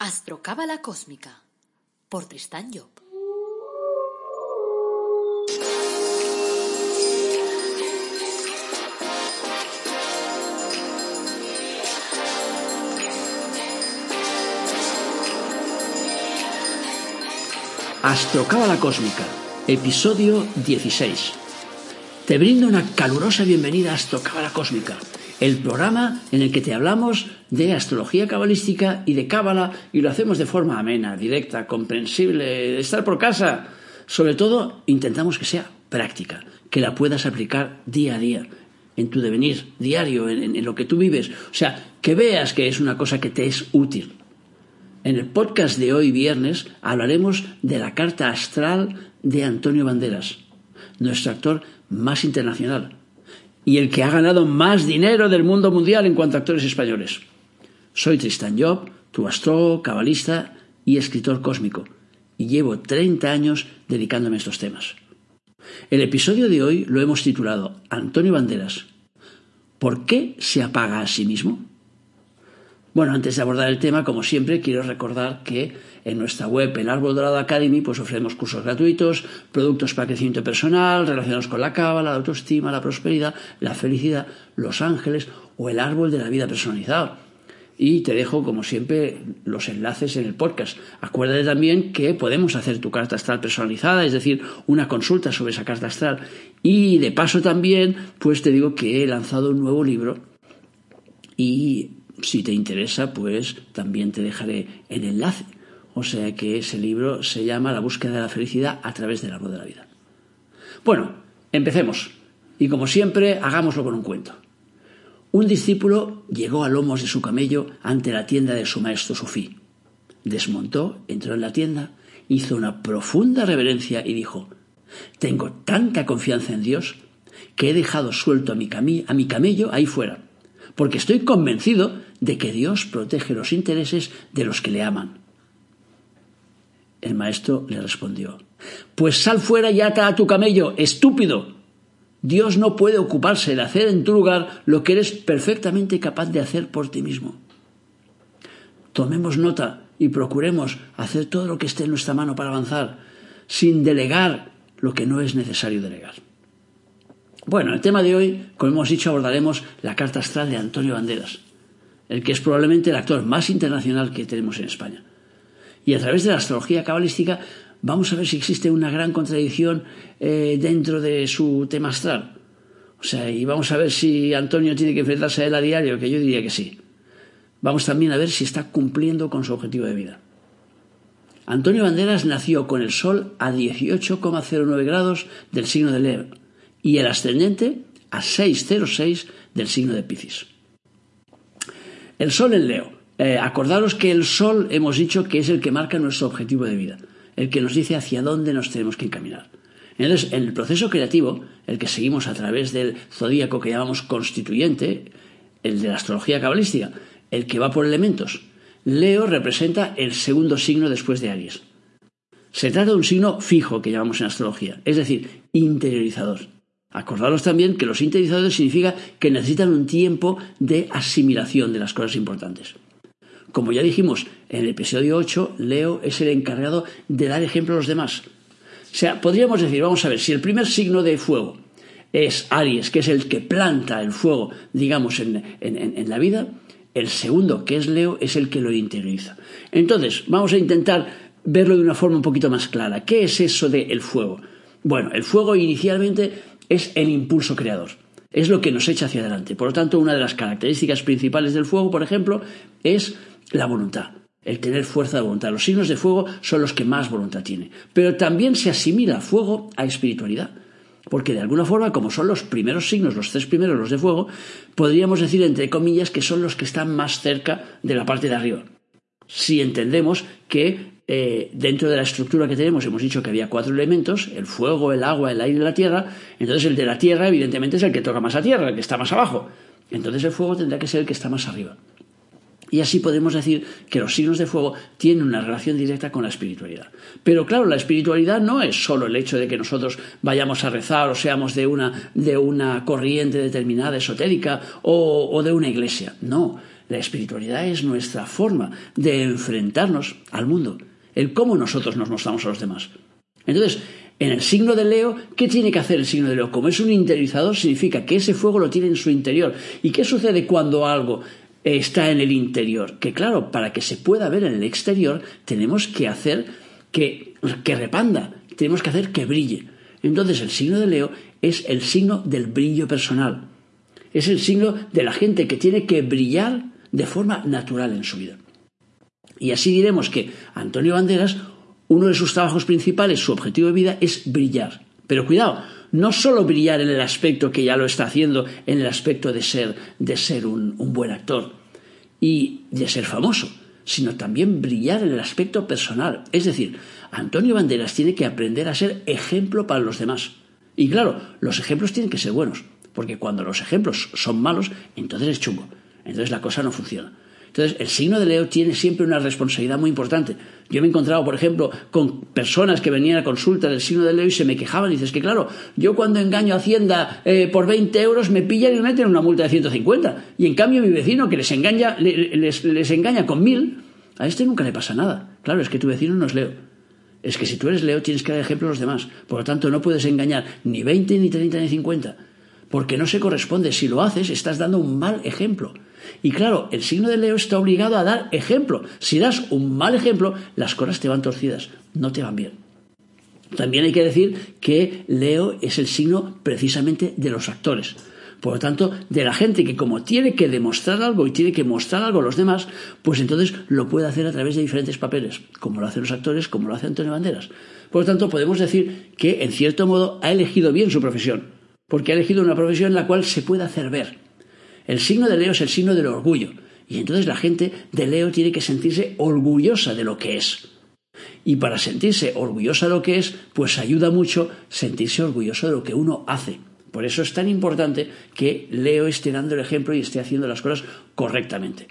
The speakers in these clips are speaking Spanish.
Astrocábala Cósmica por Tristán Job. Astrocábala Cósmica, episodio 16. Te brindo una calurosa bienvenida a Astrocábala Cósmica, el programa en el que te hablamos de astrología cabalística y de cábala y lo hacemos de forma amena, directa, comprensible, estar por casa. Sobre todo, intentamos que sea práctica, que la puedas aplicar día a día, en tu devenir diario, en, en lo que tú vives. O sea, que veas que es una cosa que te es útil. En el podcast de hoy viernes hablaremos de la carta astral de Antonio Banderas, nuestro actor más internacional y el que ha ganado más dinero del mundo mundial en cuanto a actores españoles. Soy Tristan Job, tu astrólogo, cabalista y escritor cósmico, y llevo 30 años dedicándome a estos temas. El episodio de hoy lo hemos titulado Antonio Banderas. ¿Por qué se apaga a sí mismo? Bueno, antes de abordar el tema, como siempre, quiero recordar que en nuestra web, el Árbol Dorado Academy, pues ofrecemos cursos gratuitos, productos para crecimiento personal, relacionados con la cábala, la autoestima, la prosperidad, la felicidad, los ángeles o el árbol de la vida personalizado. Y te dejo, como siempre, los enlaces en el podcast. Acuérdate también que podemos hacer tu carta astral personalizada, es decir, una consulta sobre esa carta astral. Y de paso también, pues te digo que he lanzado un nuevo libro y si te interesa, pues también te dejaré el enlace. O sea que ese libro se llama La búsqueda de la felicidad a través del árbol de la vida. Bueno, empecemos. Y como siempre, hagámoslo con un cuento. Un discípulo llegó a lomos de su camello ante la tienda de su maestro Sufí. Desmontó, entró en la tienda, hizo una profunda reverencia y dijo, Tengo tanta confianza en Dios que he dejado suelto a mi, a mi camello ahí fuera, porque estoy convencido de que Dios protege los intereses de los que le aman. El maestro le respondió, Pues sal fuera y ata a tu camello, estúpido. Dios no puede ocuparse de hacer en tu lugar lo que eres perfectamente capaz de hacer por ti mismo. Tomemos nota y procuremos hacer todo lo que esté en nuestra mano para avanzar, sin delegar lo que no es necesario delegar. Bueno, el tema de hoy, como hemos dicho, abordaremos la carta astral de Antonio Banderas, el que es probablemente el actor más internacional que tenemos en España. Y a través de la astrología cabalística vamos a ver si existe una gran contradicción eh, dentro de su tema astral. O sea, y vamos a ver si Antonio tiene que enfrentarse a él a diario, que yo diría que sí. Vamos también a ver si está cumpliendo con su objetivo de vida. Antonio Banderas nació con el Sol a 18,09 grados del signo de Leo y el ascendente a 6,06 del signo de Piscis. El Sol en Leo. Eh, acordaros que el Sol hemos dicho que es el que marca nuestro objetivo de vida, el que nos dice hacia dónde nos tenemos que encaminar. Entonces, en el proceso creativo, el que seguimos a través del zodíaco que llamamos constituyente, el de la astrología cabalística, el que va por elementos, Leo representa el segundo signo después de Aries. Se trata de un signo fijo que llamamos en astrología, es decir, interiorizador. Acordaros también que los interiorizadores significa que necesitan un tiempo de asimilación de las cosas importantes. Como ya dijimos en el episodio 8, Leo es el encargado de dar ejemplo a los demás. O sea, podríamos decir, vamos a ver, si el primer signo de fuego es Aries, que es el que planta el fuego, digamos, en, en la vida, el segundo, que es Leo, es el que lo interioriza. Entonces, vamos a intentar verlo de una forma un poquito más clara. ¿Qué es eso del fuego? Bueno, el fuego inicialmente es el impulso creador. Es lo que nos echa hacia adelante. Por lo tanto, una de las características principales del fuego, por ejemplo, es la voluntad, el tener fuerza de voluntad. Los signos de fuego son los que más voluntad tienen. Pero también se asimila fuego a espiritualidad. Porque de alguna forma, como son los primeros signos, los tres primeros, los de fuego, podríamos decir, entre comillas, que son los que están más cerca de la parte de arriba. Si entendemos que eh, dentro de la estructura que tenemos hemos dicho que había cuatro elementos, el fuego, el agua, el aire y la tierra, entonces el de la tierra evidentemente es el que toca más a tierra, el que está más abajo. Entonces el fuego tendrá que ser el que está más arriba. Y así podemos decir que los signos de fuego tienen una relación directa con la espiritualidad. Pero claro, la espiritualidad no es solo el hecho de que nosotros vayamos a rezar o seamos de una, de una corriente determinada esotérica o, o de una iglesia. No, La espiritualidad es nuestra forma de enfrentarnos al mundo, el cómo nosotros nos mostramos a los demás. Entonces, en el signo de Leo, ¿qué tiene que hacer el signo de Leo? Como es un interiorizador, significa que ese fuego lo tiene en su interior. ¿Y qué sucede cuando algo está en el interior? Que claro, para que se pueda ver en el exterior, tenemos que hacer que, que repanda, tenemos que hacer que brille. Entonces, el signo de Leo es el signo del brillo personal. Es el signo de la gente que tiene que brillar de forma natural en su vida. Y así diremos que Antonio Banderas uno de sus trabajos principales, su objetivo de vida, es brillar. Pero cuidado, no solo brillar en el aspecto que ya lo está haciendo, en el aspecto de ser, de ser un, un buen actor y de ser famoso, sino también brillar en el aspecto personal. Es decir, Antonio Banderas tiene que aprender a ser ejemplo para los demás. Y claro, los ejemplos tienen que ser buenos, porque cuando los ejemplos son malos, entonces es chungo. Entonces la cosa no funciona. Entonces, el signo de Leo tiene siempre una responsabilidad muy importante. Yo me he encontrado, por ejemplo, con personas que venían a consulta del signo de Leo y se me quejaban y dices que, claro, yo cuando engaño a Hacienda eh, por 20 euros me pillan y me meten una multa de 150. Y en cambio mi vecino que les engaña, les, engaña con mil, a este nunca le pasa nada. Claro, es que tu vecino no es Leo. Es que si tú eres Leo tienes que dar ejemplo a los demás. Por lo tanto, no puedes engañar ni 20, ni 30, ni 50. Porque no se corresponde. Si lo haces, estás dando un mal ejemplo. Y claro, el signo de Leo está obligado a dar ejemplo. Si das un mal ejemplo, las cosas te van torcidas, no te van bien. También hay que decir que Leo es el signo precisamente de los actores. Por lo tanto, de la gente que como tiene que demostrar algo y tiene que mostrar algo a los demás, pues entonces lo puede hacer a través de diferentes papeles, como lo hacen los actores, como lo hace Antonio Banderas. Por lo tanto, podemos decir que, en cierto modo, ha elegido bien su profesión, porque ha elegido una profesión en la cual se puede hacer ver. El signo de Leo es el signo del orgullo. Y entonces la gente de Leo tiene que sentirse orgullosa de lo que es. Y para sentirse orgullosa de lo que es, pues ayuda mucho sentirse orgulloso de lo que uno hace. Por eso es tan importante que Leo esté dando el ejemplo y esté haciendo las cosas correctamente.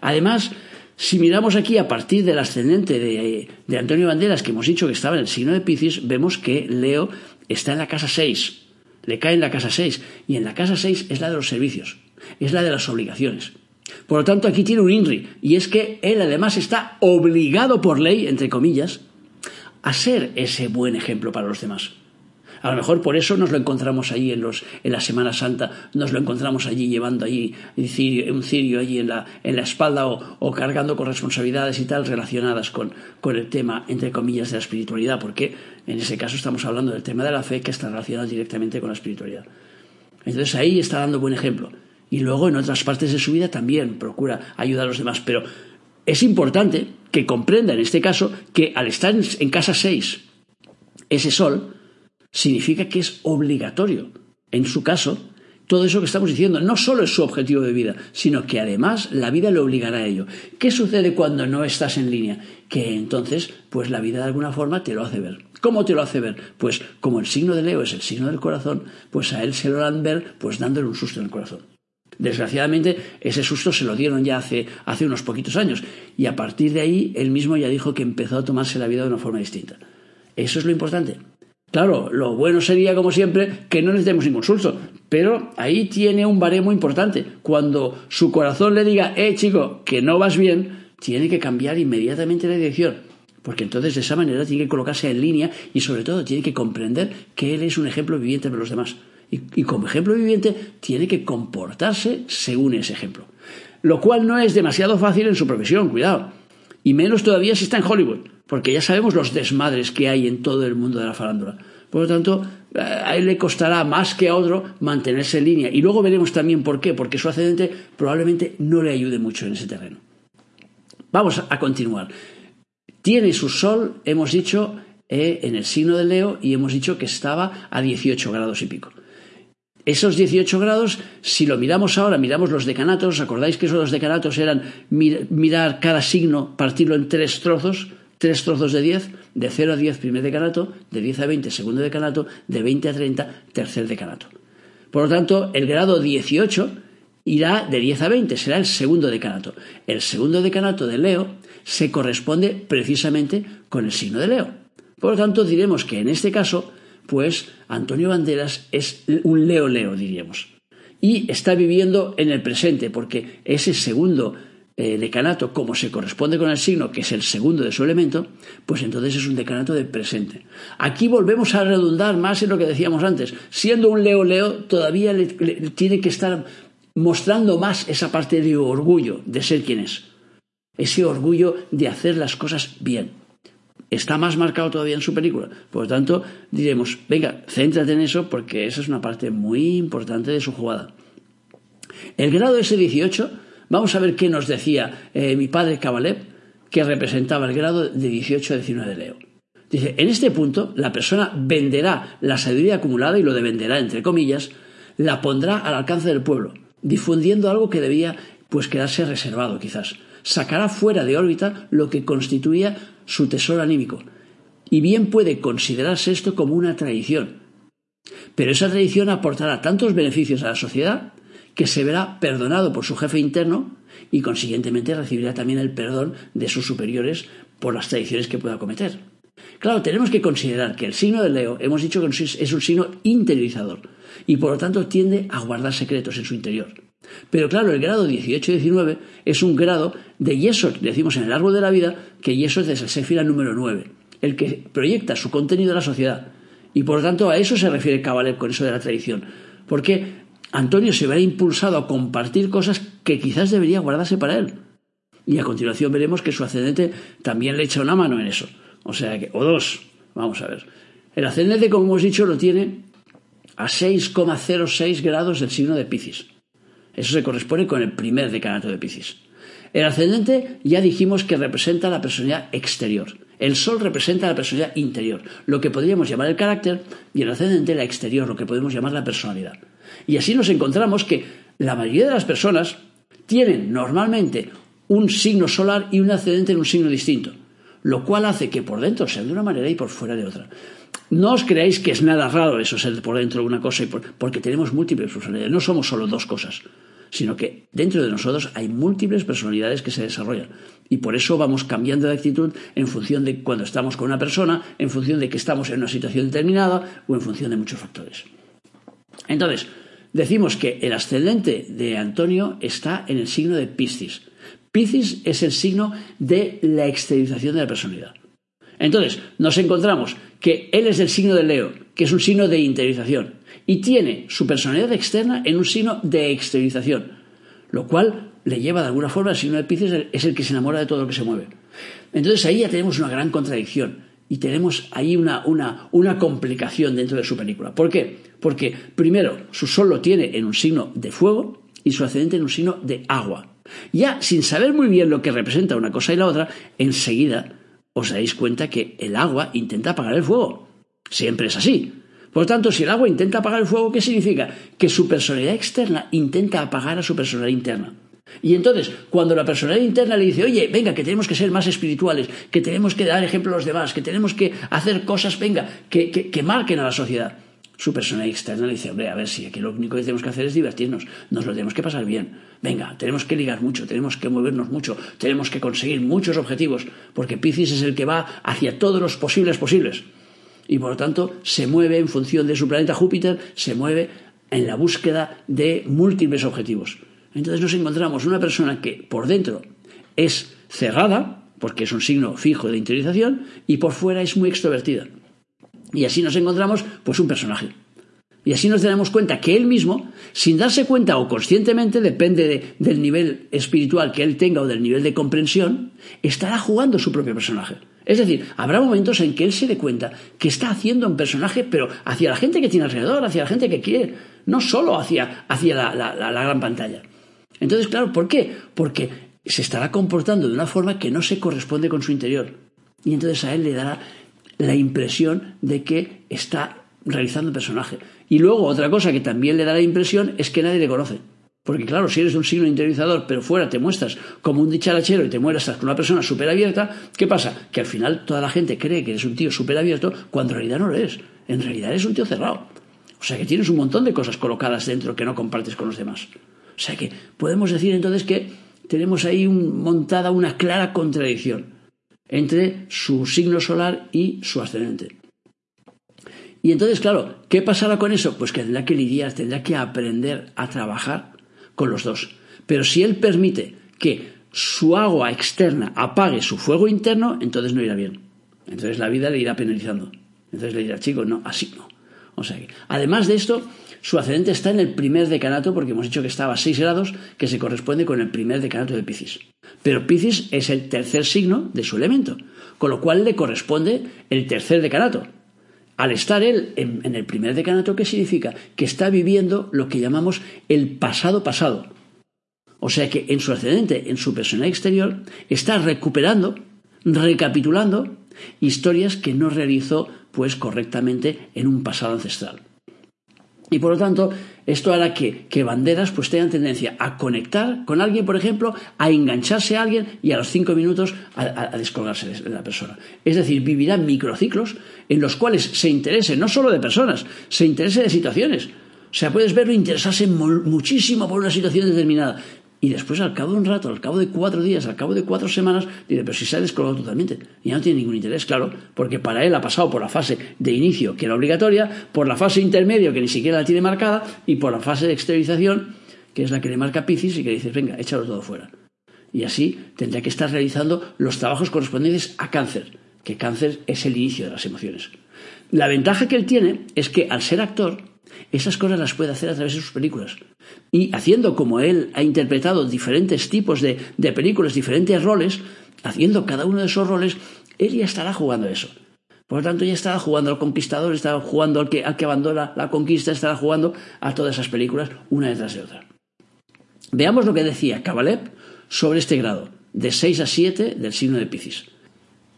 Además, si miramos aquí a partir del ascendente de, de Antonio Banderas, que hemos dicho que estaba en el signo de Piscis, vemos que Leo está en la casa 6. Le cae en la casa 6. Y en la casa 6 es la de los servicios es la de las obligaciones. Por lo tanto, aquí tiene un INRI, y es que él además está obligado por ley, entre comillas, a ser ese buen ejemplo para los demás. A lo mejor por eso nos lo encontramos allí en, los, en la Semana Santa, nos lo encontramos allí llevando allí un cirio, allí en la, en la espalda o, cargando con responsabilidades y tal relacionadas con, con el tema, entre comillas, de la espiritualidad, porque en ese caso estamos hablando del tema de la fe que está relacionado directamente con la espiritualidad. Entonces ahí está dando buen ejemplo. Y luego en otras partes de su vida también procura ayudar a los demás. Pero es importante que comprenda en este caso que al estar en casa 6, ese sol significa que es obligatorio. En su caso, todo eso que estamos diciendo no solo es su objetivo de vida, sino que además la vida le obligará a ello. ¿Qué sucede cuando no estás en línea? Que entonces, pues la vida de alguna forma te lo hace ver. ¿Cómo te lo hace ver? Pues como el signo de Leo es el signo del corazón, pues a él se lo harán ver pues dándole un susto en el corazón. Desgraciadamente, ese susto se lo dieron ya hace, hace unos poquitos años. Y a partir de ahí, él mismo ya dijo que empezó a tomarse la vida de una forma distinta. Eso es lo importante. Claro, lo bueno sería, como siempre, que no les demos ningún susto. Pero ahí tiene un baremo importante. Cuando su corazón le diga, eh, chico, que no vas bien, tiene que cambiar inmediatamente la dirección. Porque entonces de esa manera tiene que colocarse en línea y sobre todo tiene que comprender que él es un ejemplo viviente para los demás y, como ejemplo viviente tiene que comportarse según ese ejemplo. Lo cual no es demasiado fácil en su profesión, cuidado. Y menos todavía si está en Hollywood, porque ya sabemos los desmadres que hay en todo el mundo de la farándula. Por lo tanto, eh, a él le costará más que a otro mantenerse en línea. Y luego veremos también por qué, porque su ascendente probablemente no le ayude mucho en ese terreno. Vamos a continuar. Tiene su sol, hemos dicho, eh, en el signo de Leo y hemos dicho que estaba a 18 grados y pico. Esos 18 grados, si lo miramos ahora, miramos los decanatos, ¿acordáis que esos decanatos eran mirar cada signo, partirlo en tres trozos? Tres trozos de 10, de 0 a 10 primer decanato, de 10 a 20 segundo decanato, de 20 a 30 tercer decanato. Por lo tanto, el grado 18 irá de 10 a 20, será el segundo decanato. El segundo decanato de Leo se corresponde precisamente con el signo de Leo. Por lo tanto, diremos que en este caso pues Antonio Banderas es un Leo Leo, diríamos. y está viviendo en el presente, porque ese segundo eh, decanato, como se corresponde con el signo, que es el segundo de su elemento, pues entonces es un decanato del presente. Aquí volvemos a redundar más en lo que decíamos antes. Siendo un Leo Leo, todavía le, tiene que estar mostrando más esa parte de orgullo de ser quien es. Ese orgullo de hacer las cosas bien. Está más marcado todavía en su película. Por lo tanto, diremos, venga, céntrate en eso porque esa es una parte muy importante de su jugada. El grado S18 Vamos a ver qué nos decía eh, mi padre Kabalev, que representaba el grado de 18 a 19 de Leo. Dice, en este punto la persona venderá la sabiduría acumulada, y lo de venderá entre comillas, la pondrá al alcance del pueblo, difundiendo algo que debía pues quedarse reservado quizás. Sacará fuera de órbita lo que constituía su tesoro anímico. Y bien puede considerarse esto como una tradición. Pero esa tradición aportará tantos beneficios a la sociedad que se verá perdonado por su jefe interno y consiguientemente recibirá también el perdón de sus superiores por las tradiciones que pueda cometer. Claro, tenemos que considerar que el signo de Leo, hemos dicho que es un signo interiorizador y por lo tanto tiende a guardar secretos en su interior. Pero claro, el grado 18-19 es un grado de Yesod, decimos en el árbol de la vida, que Yesod es el Sefira número 9, el que proyecta su contenido a la sociedad. Y por lo tanto a eso se refiere Kabbalah con eso de la tradición. Porque Antonio se verá impulsado a compartir cosas que quizás debería guardarse para él. Y a continuación veremos que su ascendente también le echa una mano en eso. O sea que, o dos, vamos a ver. El ascendente, como hemos dicho, lo tiene a 6,06 grados del signo de Piscis. Eso se corresponde con el primer decanato de Piscis. El ascendente ya dijimos que representa la personalidad exterior. El sol representa la personalidad interior, lo que podríamos llamar el carácter, y el ascendente la exterior, lo que podemos llamar la personalidad. Y así nos encontramos que la mayoría de las personas tienen normalmente un signo solar y un ascendente en un signo distinto, lo cual hace que por dentro sean de una manera y por fuera de otra. No os creáis que es nada raro eso ser por dentro de una cosa, y porque tenemos múltiples personalidades, no somos solo dos cosas, sino que dentro de nosotros hay múltiples personalidades que se desarrollan. Y por eso vamos cambiando de actitud en función de cuando estamos con una persona, en función de que estamos en una situación determinada o en función de muchos factores. Entonces, decimos que el ascendente de Antonio está en el signo de Piscis. Piscis es el signo de la exteriorización de la personalidad. Entonces, nos encontramos que él es el signo de Leo, que es un signo de interiorización, y tiene su personalidad externa en un signo de exteriorización, lo cual le lleva de alguna forma al signo de Piscis, es el que se enamora de todo lo que se mueve. Entonces ahí ya tenemos una gran contradicción y tenemos ahí una, una, complicación dentro de su película. ¿Por qué? Porque primero, su sol lo tiene en un signo de fuego y su ascendente en un signo de agua. Ya sin saber muy bien lo que representa una cosa y la otra, enseguida os dais cuenta que el agua intenta apagar el fuego. Siempre es así. Por lo tanto, si el agua intenta apagar el fuego, ¿qué significa? Que su personalidad externa intenta apagar a su personalidad interna. Y entonces, cuando la personalidad interna le dice, oye, venga, que tenemos que ser más espirituales, que tenemos que dar ejemplo a los demás, que tenemos que hacer cosas, venga, que, que, marquen a la sociedad, su personalidad externa le dice, hombre, a ver si aquí lo único que tenemos que hacer es divertirnos, nos lo tenemos que pasar bien, venga, tenemos que ligar mucho, tenemos que movernos mucho, tenemos que conseguir muchos objetivos, porque Piscis es el que va hacia todos los posibles posibles. Y por lo tanto se mueve en función de su planeta Júpiter, se mueve en la búsqueda de múltiples objetivos. Entonces nos encontramos una persona que por dentro es cerrada, porque es un signo fijo de interiorización, y por fuera es muy extrovertida. Y así nos encontramos pues un personaje. Y así nos damos cuenta que él mismo, sin darse cuenta o conscientemente, depende del nivel espiritual que él tenga o del nivel de comprensión, estará jugando su propio personaje. Es decir, habrá momentos en que él se dé cuenta que está haciendo un personaje, pero hacia la gente que tiene alrededor, hacia la gente que quiere, no solo hacia, hacia la gran pantalla. Entonces, claro, ¿por qué? Porque se estará comportando de una forma que no se corresponde con su interior. Y entonces a él le dará la impresión de que está realizando el personaje. Y luego otra cosa que también le da la impresión es que nadie le conoce. Porque claro, si eres un signo interiorizador, pero fuera te muestras como un dicharachero y te muestras con una persona súper abierta, ¿qué pasa? Que al final toda la gente cree que eres un tío súper abierto cuando en realidad no lo eres. En realidad eres un tío cerrado. O sea que tienes un montón de cosas colocadas dentro que no compartes con los demás. O sea que podemos decir entonces que tenemos ahí montada una clara contradicción entre su signo solar y su ascendente. Y entonces, claro, ¿qué pasará con eso? Pues que tendrá que lidiar, tendrá que aprender a trabajar con los dos. Pero si él permite que su agua externa apague su fuego interno, entonces no irá bien. Entonces la vida le irá penalizando. Entonces le dirá, chico, no, así no. O sea que, además de esto, su ascendente está en el primer decanato, porque hemos dicho que estaba a 6 grados, que se corresponde con el primer decanato de Piscis. Pero Piscis es el tercer signo de su elemento, con lo cual le corresponde el tercer decanato. Al estar él en, el primer decanato, ¿qué significa? Que está viviendo lo que llamamos el pasado pasado. O sea que en su ascendente, en su personalidad exterior, está recuperando, recapitulando historias que no realizó pues correctamente en un pasado ancestral. Y por lo tanto, esto hará que, que, banderas pues tengan tendencia a conectar con alguien, por ejemplo, a engancharse a alguien y a los cinco minutos a, a descolgarse de la persona. Es decir, vivirá microciclos en los cuales se interese no solo de personas, se interese de situaciones. O sea, puedes verlo interesarse muchísimo por una situación determinada. Y después, al cabo de un rato, al cabo de cuatro días, al cabo de cuatro semanas, dice, pero si se ha descolgado totalmente. Y ya no tiene ningún interés, claro, porque para él ha pasado por la fase de inicio, que era obligatoria, por la fase intermedio, que ni siquiera la tiene marcada, y por la fase de exteriorización, que es la que le marca Piscis y que dice, venga, échalo todo fuera. Y así tendría que estar realizando los trabajos correspondientes a cáncer, que cáncer es el inicio de las emociones. La ventaja que él tiene es que al ser actor, esas cosas las puede hacer a través de sus películas. Y haciendo como él ha interpretado diferentes tipos de, de películas, diferentes roles, haciendo cada uno de esos roles, él ya estará jugando eso. Por lo tanto, ya estará jugando al conquistador, estará jugando al que, al que abandona la conquista, estará jugando a todas esas películas una detrás de otra. Veamos lo que decía Kabalev sobre este grado, de 6 a 7 del signo de Piscis.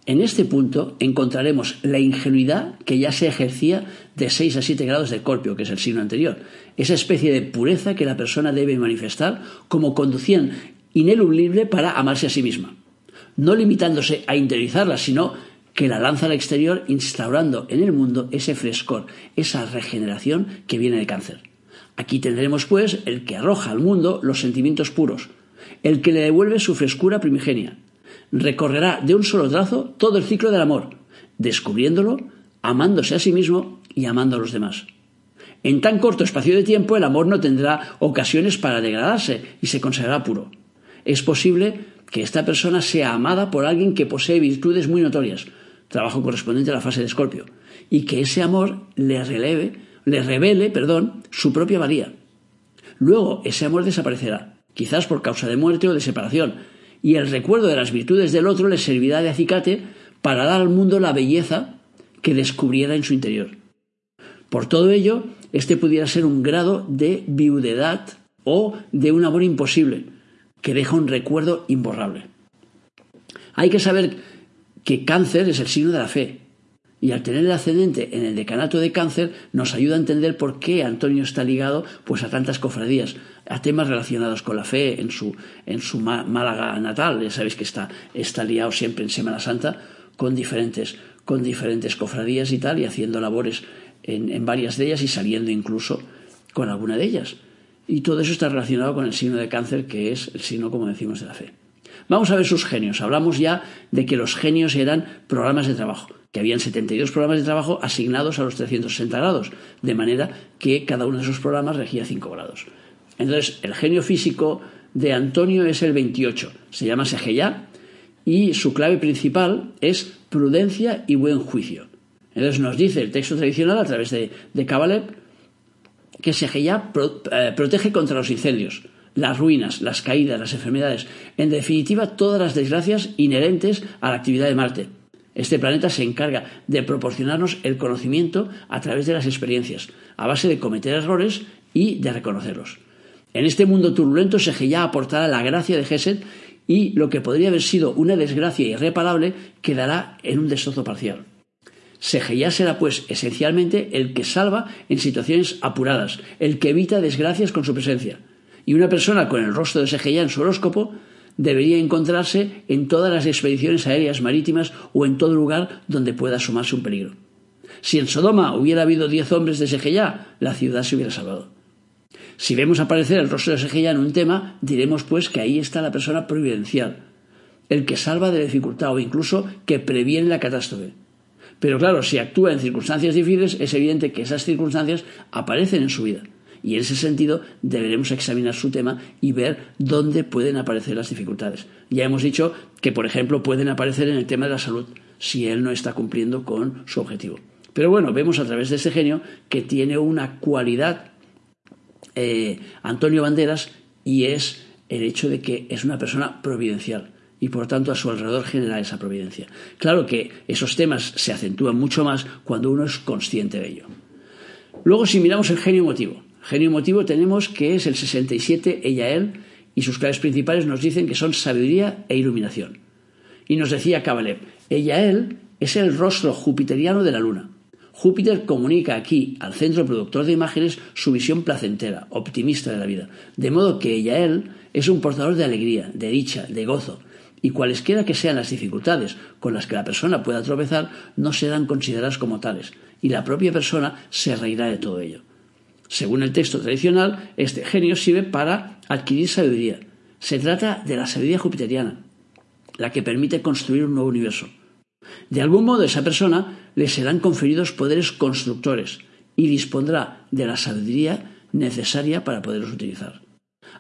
En este punto encontraremos la ingenuidad que ya se ejercía de 6 a 7 grados de Escorpio, que es el signo anterior, esa especie de pureza que la persona debe manifestar como conducción ineludible para amarse a sí misma, no limitándose a interiorizarla, sino que la lanza al exterior instaurando en el mundo ese frescor, esa regeneración que viene de cáncer. Aquí tendremos pues el que arroja al mundo los sentimientos puros, el que le devuelve su frescura primigenia, recorrerá de un solo trazo todo el ciclo del amor, descubriéndolo, amándose a sí mismo y amando a los demás. En tan corto espacio de tiempo el amor no tendrá ocasiones para degradarse y se conservará puro. Es posible que esta persona sea amada por alguien que posee virtudes muy notorias, trabajo correspondiente a la fase de Escorpio, y que ese amor le releve, le revele, perdón, su propia valía. Luego ese amor desaparecerá, quizás por causa de muerte o de separación, y el recuerdo de las virtudes del otro le servirá de acicate para dar al mundo la belleza que descubriera en su interior. Por todo ello, este pudiera ser un grado de viudedad o de un amor imposible, que deja un recuerdo imborrable. Hay que saber que cáncer es el signo de la fe, y al tener el ascendente en el decanato de cáncer nos ayuda a entender por qué Antonio está ligado pues a tantas cofradías, a temas relacionados con la fe en su, en su Málaga natal. Ya sabéis que está, está liado siempre en Semana Santa con diferentes, con diferentes cofradías y tal, y haciendo labores en, en varias de ellas y saliendo incluso con alguna de ellas. Y todo eso está relacionado con el signo de cáncer, que es el signo, como decimos, de la fe. Vamos a ver sus genios. Hablamos ya de que los genios eran programas de trabajo, que habían 72 programas de trabajo asignados a los 360 grados, de manera que cada uno de esos programas regía 5 grados. Entonces, el genio físico de Antonio es el 28, se llama Segeyá, y su clave principal es prudencia y buen juicio. Entonces nos dice el texto tradicional a través de, de Kabalev que Segeyá eh, protege contra los incendios, las ruinas, las caídas, las enfermedades, en definitiva todas las desgracias inherentes a la actividad de Marte. Este planeta se encarga de proporcionarnos el conocimiento a través de las experiencias, a base de cometer errores y de reconocerlos. En este mundo turbulento ya aportará la gracia de Gesed y lo que podría haber sido una desgracia irreparable quedará en un destrozo parcial. Segeyá será pues esencialmente el que salva en situaciones apuradas, el que evita desgracias con su presencia. Y una persona con el rostro de Segeyá en su horóscopo debería encontrarse en todas las expediciones aéreas marítimas o en todo lugar donde pueda sumarse un peligro. Si en Sodoma hubiera habido diez hombres de Segeyá, la ciudad se hubiera salvado. Si vemos aparecer el rostro de Segeyá en un tema, diremos pues que ahí está la persona providencial, el que salva de la dificultad o incluso que previene la catástrofe. Pero claro, si actúa en circunstancias difíciles, es evidente que esas circunstancias aparecen en su vida. Y en ese sentido deberemos examinar su tema y ver dónde pueden aparecer las dificultades. Ya hemos dicho que, por ejemplo, pueden aparecer en el tema de la salud si él no está cumpliendo con su objetivo. Pero bueno, vemos a través de este genio que tiene una cualidad eh, Antonio Banderas y es el hecho de que es una persona providencial y por tanto a su alrededor genera esa providencia. Claro que esos temas se acentúan mucho más cuando uno es consciente de ello. Luego, si miramos el genio emotivo, genio emotivo tenemos que es el 67, ella, él, y sus claves principales nos dicen que son sabiduría e iluminación. Y nos decía Kabalev, ella, él, es el rostro jupiteriano de la luna. Júpiter comunica aquí al centro productor de imágenes su visión placentera, optimista de la vida, de modo que ella, él, es un portador de alegría, de dicha, de gozo, y cualesquiera que sean las dificultades con las que la persona pueda tropezar no serán consideradas como tales, y la propia persona se reirá de todo ello. Según el texto tradicional, este genio sirve para adquirir sabiduría. Se trata de la sabiduría jupiteriana, la que permite construir un nuevo universo. De algún modo, esa persona le serán conferidos poderes constructores y dispondrá de la sabiduría necesaria para poderlos utilizar.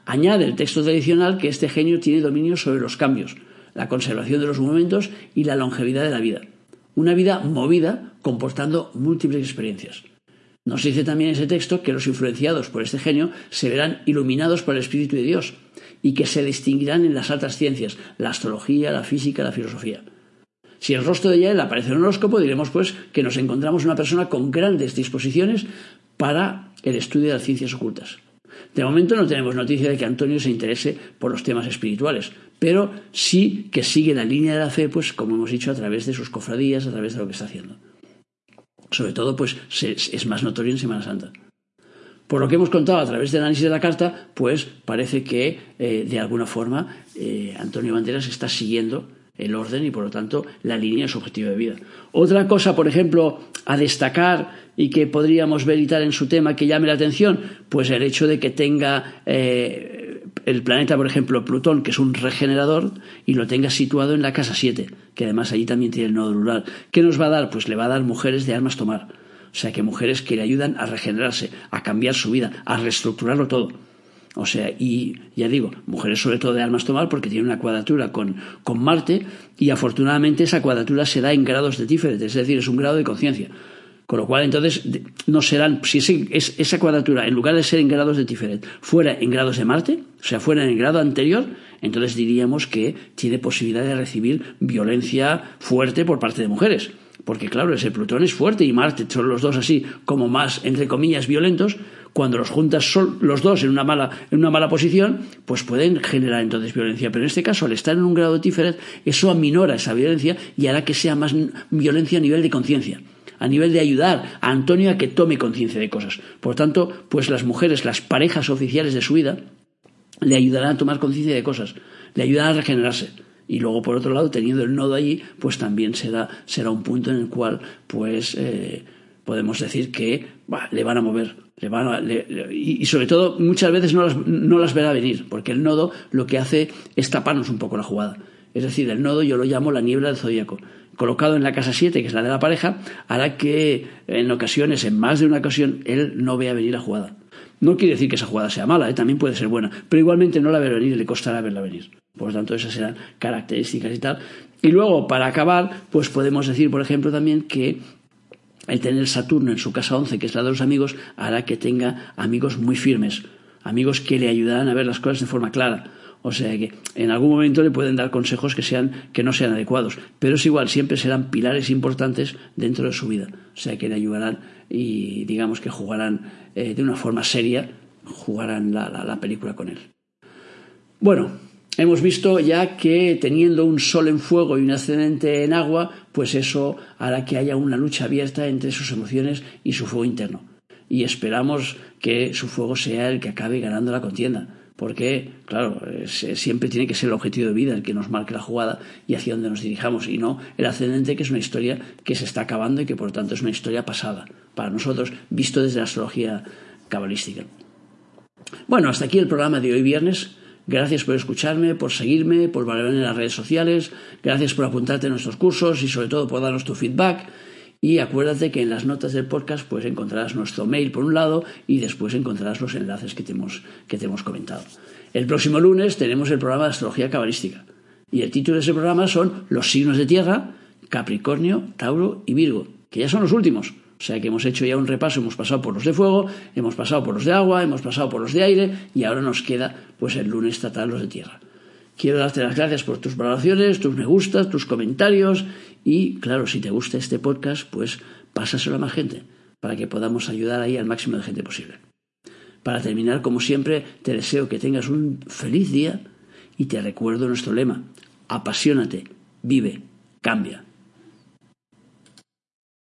Añade el texto tradicional que este genio tiene dominio sobre los cambios, la conservación de los momentos y la longevidad de la vida. Una vida movida comportando múltiples experiencias. Nos dice también ese texto que los influenciados por este genio se verán iluminados por el Espíritu de Dios y que se distinguirán en las altas ciencias, la astrología, la física, la filosofía. Si el rostro de Yael aparece en un horóscopo, diremos pues que nos encontramos una persona con grandes disposiciones para el estudio de las ciencias ocultas. De momento no tenemos noticia de que Antonio se interese por los temas espirituales, pero sí que sigue la línea de la fe, pues como hemos dicho, a través de sus cofradías, a través de lo que está haciendo. Sobre todo, pues es más notorio en Semana Santa. Por lo que hemos contado a través del análisis de la carta, pues parece que eh, de alguna forma eh, Antonio Banderas está siguiendo el orden y por lo tanto la línea de su objetivo de vida. Otra cosa, por ejemplo, a destacar y que podríamos ver y tal en su tema que llame la atención, pues el hecho de que tenga eh, el planeta, por ejemplo, Plutón, que es un regenerador, y lo tenga situado en la casa 7, que además allí también tiene el nodo rural. ¿Qué nos va a dar? Pues le va a dar mujeres de armas tomar. O sea, que mujeres que le ayudan a regenerarse, a cambiar su vida, a reestructurarlo todo. O sea, y ya digo, mujeres sobre todo de armas tomar porque tienen una cuadratura con, con Marte y afortunadamente esa cuadratura se da en grados de diferentes, es decir, es un grado de conciencia. Con lo cual, entonces, no serán, si es, esa cuadratura, en lugar de ser en grados de Tiferet, fuera en grados de Marte, o sea, fuera en el grado anterior, entonces diríamos que tiene posibilidad de recibir violencia fuerte por parte de mujeres. Porque claro, ese Plutón es fuerte y Marte son los dos así como más, entre comillas, violentos, cuando los juntas son los dos en una mala, en una mala posición, pues pueden generar entonces violencia. Pero en este caso, al estar en un grado de tíferes, eso aminora esa violencia y hará que sea más violencia a nivel de conciencia a nivel de ayudar a Antonio a que tome conciencia de cosas. Por tanto, pues las mujeres, las parejas oficiales de su vida, le ayudarán a tomar conciencia de cosas, le ayudarán a regenerarse. Y luego, por otro lado, teniendo el nodo allí, pues también será, será un punto en el cual, pues, eh, podemos decir que le van a mover. Le van a, y, sobre todo, muchas veces no las, no las verá venir, porque el nodo lo que hace es taparnos un poco la jugada. Es decir, el nodo yo lo llamo la niebla del zodíaco. Colocado en la casa 7, que es la de la pareja, hará que en ocasiones, en más de una ocasión, él no vea venir la jugada. No quiere decir que esa jugada sea mala, ¿eh? también puede ser buena, pero igualmente no la verá venir y le costará verla venir. Por lo tanto, esas serán características y tal. Y luego, para acabar, pues podemos decir, por ejemplo, también que el tener Saturno en su casa 11, que es la de los amigos, hará que tenga amigos muy firmes, amigos que le ayudarán a ver las cosas de forma clara. O sea que en algún momento le pueden dar consejos que, sean, que no sean adecuados, pero es igual, siempre serán pilares importantes dentro de su vida. O sea que le ayudarán y digamos que jugarán eh, de una forma seria, jugarán la película con él. Bueno, Hemos visto ya que teniendo un sol en fuego y un ascendente en agua, pues eso hará que haya una lucha abierta entre sus emociones y su fuego interno. Y esperamos que su fuego sea el que acabe ganando la contienda. Porque, claro, siempre tiene que ser el objetivo de vida el que nos marque la jugada y hacia dónde nos dirijamos, y no el ascendente, que es una historia que se está acabando y que por tanto es una historia pasada para nosotros, visto desde la astrología cabalística. Bueno, hasta aquí el programa de hoy viernes. Gracias por escucharme, por seguirme, por valorarme en las redes sociales. Gracias por apuntarte a nuestros cursos y sobre todo por darnos tu feedback. Y acuérdate que en las notas del podcast pues encontrarás nuestro mail por un lado y después encontrarás los enlaces que te hemos, que te hemos comentado. El próximo lunes tenemos el programa de astrología cabalística. Y el título de ese programa son Los signos de tierra, Capricornio, Tauro y Virgo, que ya son los últimos. O sea que hemos hecho ya un repaso, hemos pasado por los de fuego, hemos pasado por los de agua, hemos pasado por los de aire y ahora nos queda pues el lunes tratar los de tierra. Quiero darte las gracias por tus valoraciones, tus me gustas, tus comentarios y claro, si te gusta este podcast, pues pásaselo a más gente para que podamos ayudar ahí al máximo de gente posible. Para terminar, como siempre, te deseo que tengas un feliz día y te recuerdo nuestro lema, apasionate, vive, cambia.